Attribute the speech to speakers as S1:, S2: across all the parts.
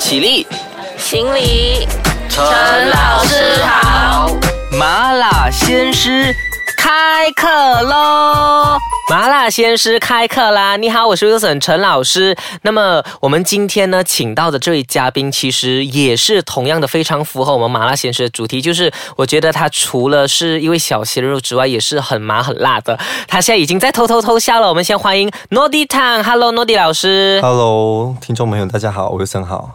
S1: 起立，
S2: 行礼，
S1: 陈
S2: 老师好。
S1: 麻辣鲜师开课喽！麻辣鲜师开课啦！你好，我是 Wilson 陈老师。那么我们今天呢，请到的这位嘉宾，其实也是同样的非常符合我们麻辣鲜师的主题，就是我觉得他除了是一位小鲜肉之外，也是很麻很辣的。他现在已经在偷偷偷笑了。我们先欢迎 Nody Tang，Hello Nody 老师。
S3: Hello，听众朋友，大家好，，Wilson 好。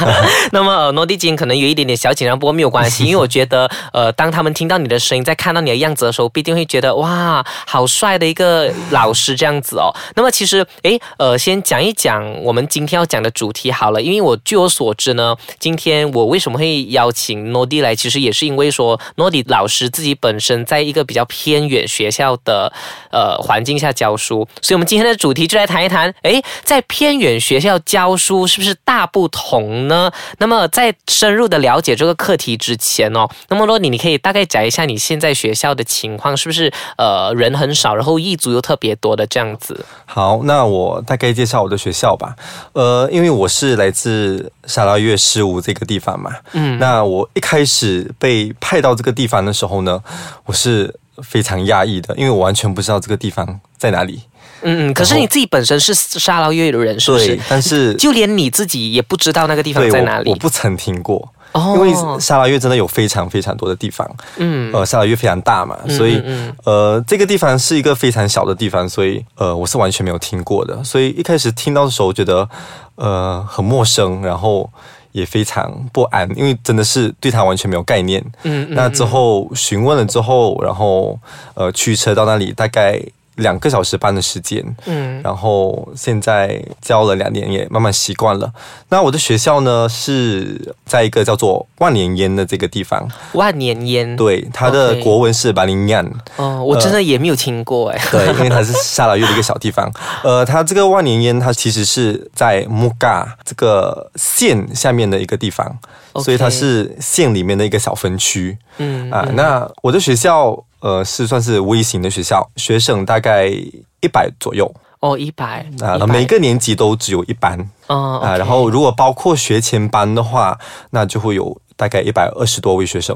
S1: 那么呃，Nody 今天可能有一点点小紧张，不过没有关系，因为我觉得呃，当他们听到你的声音，在看到你的样子的时候，必定会觉得哇，好帅的一个老师这样子哦。那么其实诶，呃，先讲一讲我们今天要讲的主题好了，因为我据我所知呢，今天我为什么会邀请诺迪来，其实也是因为说诺迪老师自己本身在一个比较偏远学校的呃环境下教书，所以我们今天的主题就来谈一谈，诶，在偏远学校教书是不是大不同呢？那么在深入的了解这个课题之前哦，那么罗你你可以大概讲一下你现在学校的情况，是不是呃人很少，然后一族又特别多的这样子？
S3: 好，那我大概介绍我的学校吧。呃，因为我是来自沙拉越十五这个地方嘛，嗯，那我一开始被派到这个地方的时候呢，我是非常压抑的，因为我完全不知道这个地方在哪里。
S1: 嗯嗯，可是你自己本身是沙捞越的人，是不是？，
S3: 但是
S1: 就连你自己也不知道那个地方在哪里
S3: 我我不曾听过。
S1: 哦
S3: 因为沙拉越真的有非常非常多的地方，
S1: 嗯。
S3: 呃，沙拉越非常大嘛，所以
S1: 嗯
S3: 呃，这个地方是一个非常小的地方，所以呃，我是完全没有听过的，所以一开始听到的时候觉得呃很陌生，然后也非常不安，因为真的是对它完全没有概念。
S1: 嗯嗯。
S3: 那之后询问了之后，然后呃驱车到那里大概两个小时半的时间，
S1: 嗯
S3: 然后现在教了两年，也慢慢习惯了。那我的学校呢是在一个叫做万年烟的这个地方，
S1: 万年烟，
S3: 对，它的国文是巴林亚。
S1: 哦，我真的也没有听过哎。
S3: 对，因为它是沙拉越的一个小地方。呃，它这个万年烟，它其实是在木嘎这个县下面的一个地方所以它是县里面的一个小分区。
S1: 嗯
S3: 啊，那我的学校呃是算是微型的学校，学生大概一百左右。
S1: 哦，一百
S3: 啊
S1: ，100
S3: 每个年级都只有一班。
S1: 哦
S3: 啊然后如果包括学前班的话，那就会有大概一百二十多位学生。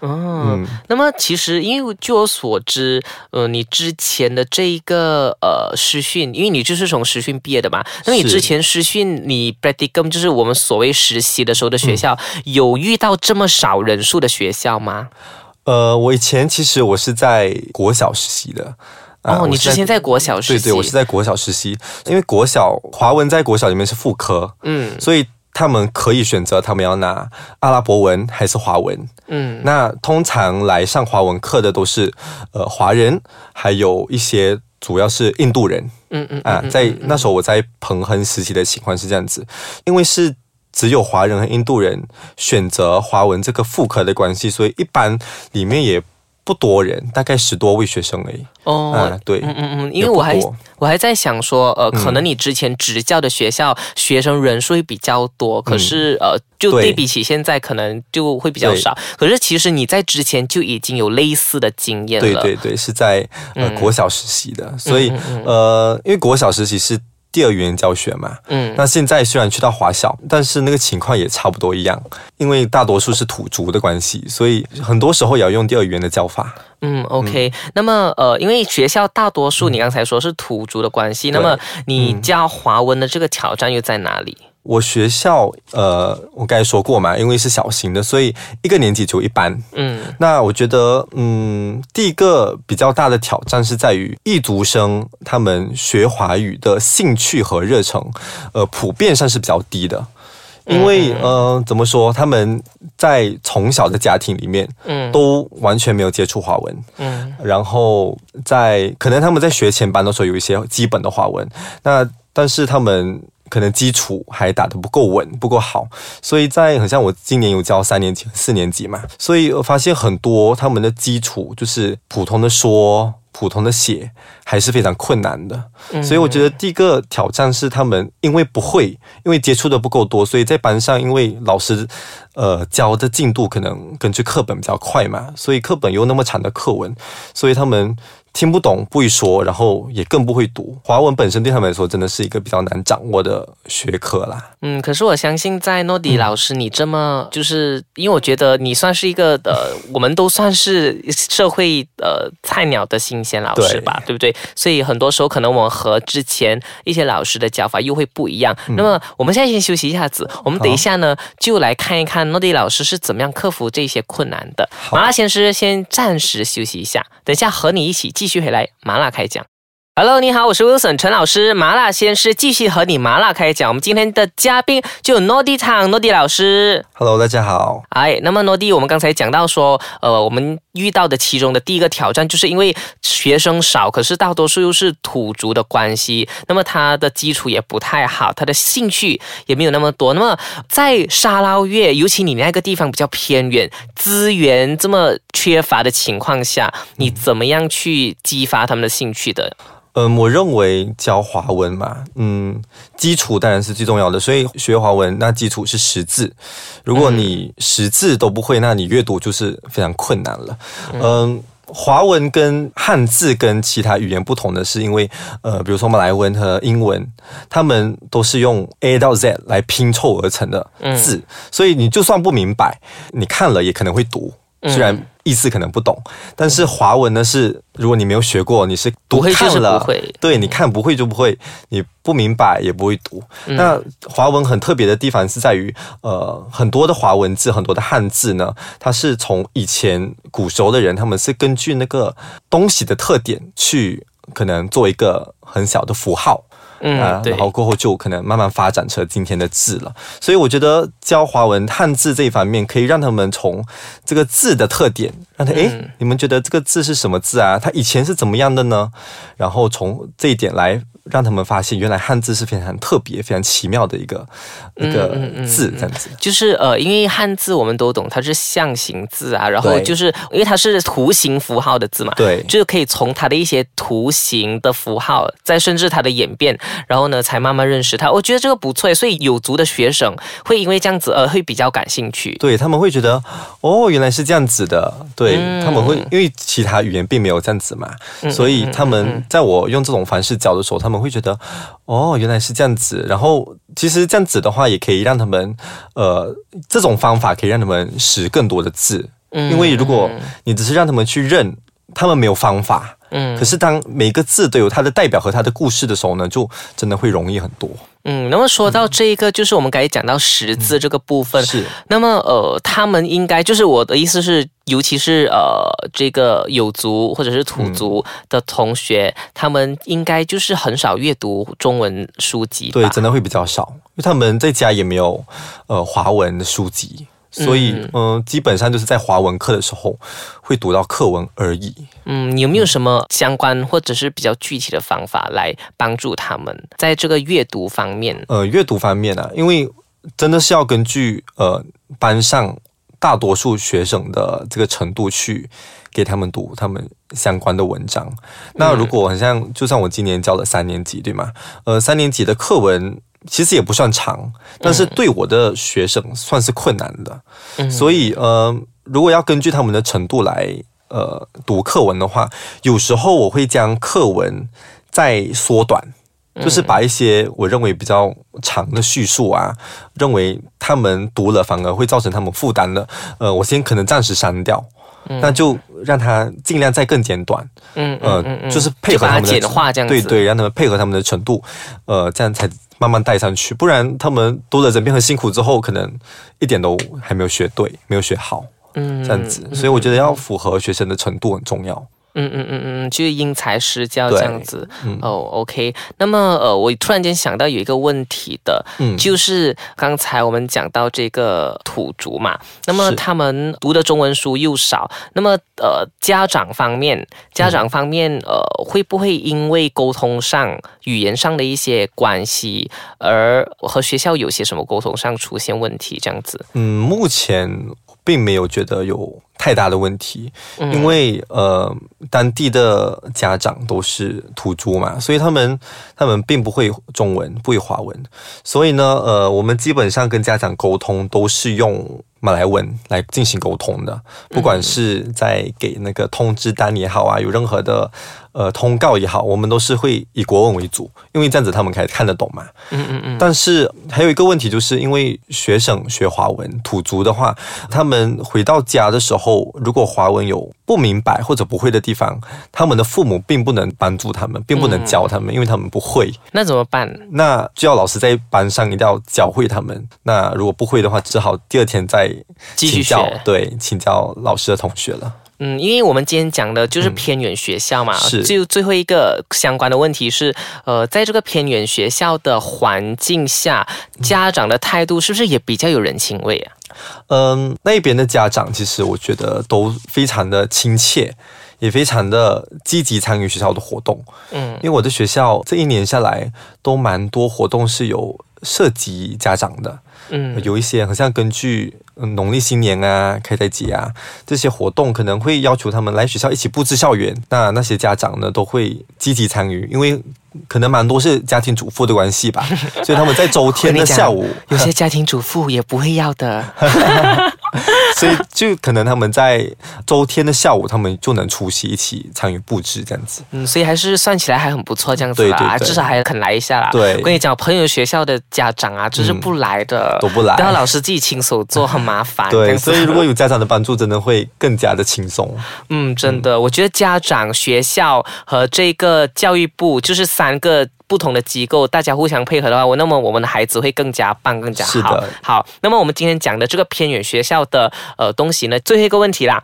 S1: 嗯，那么其实，因为据我所知，呃，你之前的这一个呃师训，因为你就是从师训毕业的嘛，那么你之前师训，你 practicum 就是我们所谓实习的时候的学校，
S3: 嗯。
S1: 有遇到这么少人数的学校吗？
S3: 呃，我以前其实我是在国小实习的。啊
S1: 哦，你之前在国小实习，
S3: 对对，我是在国小实习，因为国小华文在国小里面是副科，
S1: 嗯。
S3: 所以他们可以选择他们要拿阿拉伯文还是华文。
S1: 嗯
S3: 那通常来上华文课的都是呃华人，还有一些主要是印度人
S1: 嗯嗯
S3: 啊。在那时候我在彭亨时期的情况是这样子，因为是。只有华人和印度人选择华文这个副科的关系，所以一般里面也不多人，大概十多位学生而已。
S1: 哦
S3: 啊，对，
S1: 嗯嗯嗯，因为我还我还在想说，呃，可
S3: 嗯
S1: 能你之前执教的学校学生人数会比较多，可是呃，就
S3: 嗯对
S1: 对比起现在可能就会比较少。可是其实你在之前就已经有类似的经验了。
S3: 对对对，是在呃
S1: 嗯。
S3: 国小实习的，所以呃，因为国小实习是第二语言教学嘛。
S1: 嗯
S3: 那现在虽然去到华小，但是那个情况也差不多一样，因为大多数是土族的关系，所以很多时候也要用第二语言的教法。
S1: 嗯，OK。那么呃，因为学校大多数你刚才说是土族的关系，那么你教华文的这个挑战又在哪里？
S3: 我学校呃，我刚才说过嘛，因为是小型的，所以一个年级就一班。
S1: 嗯
S3: 那我觉得，嗯，第一个比较大的挑战是在于异族生他们学华语的兴趣和热忱，呃，普遍上是比较低的。因为呃，怎么说？他们在从小的家庭里面
S1: 嗯
S3: 都完全没有接触华文，
S1: 嗯
S3: 然后在可能他们在学前班的时候有一些基本的华文，那但是他们可能基础还打得不够稳，不够好，所以在很像我今年有教三年级、四年级嘛，所以我发现很多他们的基础就是普通的说。普通的写还是非常困难的，所以我觉得第一个挑战是他们因为不会，因为接触的不够多，所以在班上因为老师呃教的进度可能根据课本比较快嘛，所以课本又那么长的课文，所以他们听不懂，不会说，然后也更不会读。华文本身对他们来说，真的是一个比较难掌握的学科啦。
S1: 嗯，可是我相信在诺迪老师，你这么就是，因为我觉得你算是一个呃，我们都算是社会呃菜鸟的新鲜老师吧，对不对？所以很多时候可能我们和之前一些老师的教法又会不一样。那么我们现在先休息一下子，我们等一下呢就来看一看诺迪老师是怎么样克服这些困难的。麻辣先师先暂时休息一下，等一下和你一起继继续回来麻辣开讲。Hello，你好，我是 Wilson 陈老师，麻辣鲜师继续和你麻辣开讲。我们今天的嘉宾就有 Nodi 汤 Nodi 老师。
S3: Hello，大家好。
S1: 哎，那么 Nodi，我们刚才讲到说，呃，我们遇到的其中的第一个挑战，就是因为学生少，可是大多数又是土族的关系，那么他的基础也不太好，他的兴趣也没有那么多。那么在沙捞越，尤其你那个地方比较偏远，资源这么缺乏的情况下，你怎么样去激发他们的兴趣的？
S3: 嗯，我认为教华文嘛，嗯，基础当然是最重要的，所以学华文那基础是识字。如果你识字都不会，那你阅读就是非常困难了。嗯。华文跟汉字跟其他语言不同的是，因为呃，比如说马来文和英文，他们都是用 A 到 Z 来拼凑而成的字，所以你就算不明白，你看了也可能会读，虽然意思可能不懂。但是华文呢是，如果你没有学过，你是读
S1: 不会就是
S3: 看了，
S1: 不会
S3: 对，你看不会就不会，你不明白也不会读。那华文很特别的地方是在于，呃，很多的华文字，很多的汉字呢，它是从以前古时候的人，他们是根据那个东西的特点去，可能做一个很小的符号。
S1: 嗯
S3: 啊，然后过后就可能慢慢发展成今天的字了。所以我觉得教华文汉字这一方面，可以让他们从这个字的特点，让他诶，你们觉得这个字是什么字啊？它以前是怎么样的呢？然后从这一点来让他们发现，原来汉字是非常特别、非常奇妙的一个一个字，这样子。
S1: 就是呃，因为汉字我们都懂，它是象形字啊，然后就是因为它是图形符号的字嘛，
S3: 对
S1: 就是可以从它的一些图形的符号，再甚至它的演变，然后呢，才慢慢认识它。我觉得这个不错，所以有族的学生会因为这样子呃，会比较感兴趣。
S3: 对他们会觉得哦，原来是这样子的。对、
S1: 嗯
S3: 他们会，因为其他语言并没有这样子嘛，所以他们在我用这种方式教的时候，他们会觉得哦，原来是这样子。然后其实这样子的话，也可以让他们呃，这种方法可以让他们识更多的字。
S1: 嗯
S3: 因为如果你只是让他们去认，他们没有方法。
S1: 嗯
S3: 可是当每个字都有它的代表和它的故事的时候呢，就真的会容易很多。
S1: 嗯，那么说到这一个，就是我们刚才讲到识字这个部分，
S3: 是，
S1: 那么呃，他们应该就是我的意思是，尤其是呃这个有族或者是土族的同学，他们应该就是很少阅读中文书籍？
S3: 对，真的会比较少，因为他们在家也没有呃华文的书籍，所以嗯、呃基本上就是在华文课的时候会读到课文而已。
S1: 嗯，有没有什么相关或者是比较具体的方法来帮助他们在这个阅读方面？
S3: 呃，阅读方面啊，因为真的是要根据呃班上大多数学生的这个程度去给他们读他们相关的文章。那如果很像，就像我今年教了三年级，对吗？呃，三年级的课文。其实也不算长，但是对我的学生算是困难的，所以呃，如果要根据他们的程度来呃读课文的话，有时候我会将课文再缩短，就是把一些我认为比较长的叙述啊，认为他们读了反而会造成他们负担的，呃，我先可能暂时删掉。那就让他尽量再更简短，
S1: 嗯
S3: 呃，
S1: 嗯嗯。嗯
S3: 就是配合他们的
S1: 就把它简化这样子。
S3: 对对，让他们配合他们的程度，呃，这样才慢慢带上去，不然他们读了整篇很辛苦之后，可能一点都还没有学对，没有学好，
S1: 嗯
S3: 这样子，所以我觉得要符合学生的程度很重要。
S1: 嗯嗯嗯嗯，就是因材施教这样子。哦，OK。那么呃，我突然间想到有一个问题的，
S3: 嗯
S1: 就是刚才我们讲到这个土族嘛，那么他们读的中文书又少，那么呃，家长方面，家长方面呃，会不会因为沟通上、语言上的一些关系，而和学校有些什么沟通上出现问题这样子？
S3: 嗯，目前并没有觉得有太大的问题，
S1: 嗯。
S3: 因为呃，当地的家长都是土著嘛，所以他们他们并不会中文，不会华文，所以呢，呃，我们基本上跟家长沟通都是用马来文来进行沟通的，不管是在给那个通知单也好啊，有任何的呃通告也好，我们都是会以国文为主，因为这样子他们才看得懂嘛。
S1: 嗯嗯嗯，
S3: 但是还有一个问题，就是因为学生学华文，土族的话，他们回到家的时候，如果华文有不明白或者不会的地方，他们的父母并不能帮助他们，并不能教他们，因为他们不会。
S1: 那怎么办？
S3: 那就要老师在班上一定要教会他们。那如果不会的话，只好第二天再
S1: 继续
S3: 请教
S1: 学，
S3: 对，请教老师的同学了。
S1: 嗯，因为我们今天讲的就是偏远学校嘛，
S3: 是
S1: 就最后一个相关的问题是，呃，在这个偏远学校的环境下，家长的态度是不是也比较有人情味啊？
S3: 嗯，那边的家长其实我觉得都非常的亲切，也非常的积极参与学校的活动。
S1: 嗯
S3: 因为我的学校这一年下来都蛮多活动是有涉及家长的，
S1: 嗯
S3: 有一些好像根据农历新年啊、开斋节啊这些活动，可能会要求他们来学校一起布置校园。那那些家长呢都会积极参与，因为可能蛮多是家庭主妇的关系吧，所以他们在周天的下午，
S1: 有些家庭主妇也不会要的。
S3: 所以就可能他们在周天的下午，他们就能出席一起参与布置这样子。
S1: 嗯，所以还是算起来还很不错，这样子啦，
S3: 对对对
S1: 至少还肯来一下啦。
S3: 对
S1: 我跟你讲，朋友学校的家长啊，就是不来的，
S3: 都不来
S1: 都要老师自己亲手做，很麻烦。
S3: 对，所以如果有家长的帮助，真的会更加的轻松。
S1: 嗯，真的，我觉得家长、学校和这个教育部就是三个。不同的机构，大家互相配合的话，我那么我们的孩子会更加棒、更加好。好，那么我们今天讲的这个偏远学校的呃东西呢，最后一个问题啦，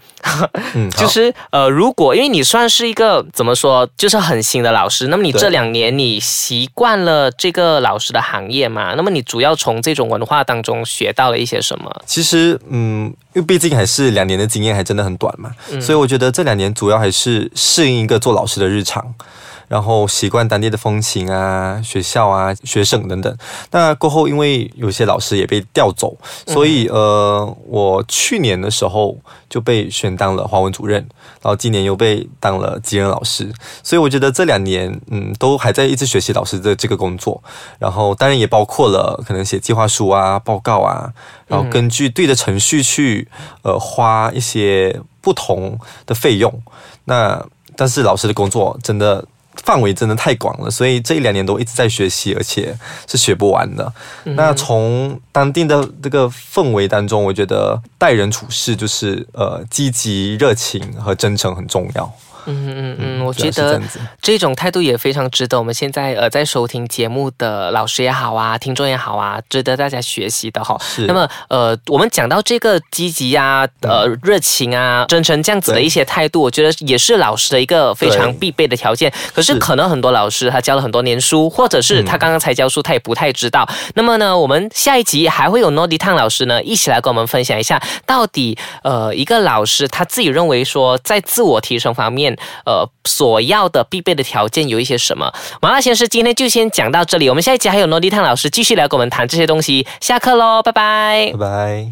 S3: 嗯，
S1: 就是呃，如果因为你算是一个怎么说，就是很新的老师，那么你这两年你习惯了这个老师的行业嘛？那么你主要从这种文化当中学到了一些什么？
S3: 其实，嗯，因为毕竟还是两年的经验，还真的很短嘛，
S1: 嗯
S3: 所以我觉得这两年主要还是适应一个做老师的日常，然后习惯当地的风情啊、学校啊、学生等等。那过后，因为有些老师也被调走，所以呃，我去年的时候就被选当了华文主任，然后今年又被当了级任老师，所以我觉得这两年，嗯，都还在一直学习老师的这个工作，然后当然也包括了可能写计划书啊、报告啊，然后根据对的程序去呃花一些不同的费用。那但是老师的工作真的范围真的太广了，所以这一两年都一直在学习，而且是学不完的。那从当地的这个氛围当中，我觉得待人处事就是呃积极、热情和真诚很重要。
S1: 嗯嗯嗯，我觉得
S3: 这
S1: 种态度也非常值得我们现在呃在收听节目的老师也好啊，听众也好啊，值得大家学习的哈。
S3: 是
S1: 那么呃，我们讲到这个积极啊、呃热情啊、真诚这样子的一些态度，我觉得也是老师的一个非常必备的条件。可是
S3: 是
S1: 可能很多老师他教了很多年书，或者是他刚刚才教书，他也不太知道。那么呢，我们下一集还会有 Nodi 汤老师呢一起来跟我们分享一下，到底呃一个老师他自己认为说在自我提升方面，呃所要的必备的条件有一些什么？麻辣鲜师今天就先讲到这里，我们下一集还有诺丽探老师继续来跟我们谈这些东西。下课喽，拜拜
S3: 拜。拜。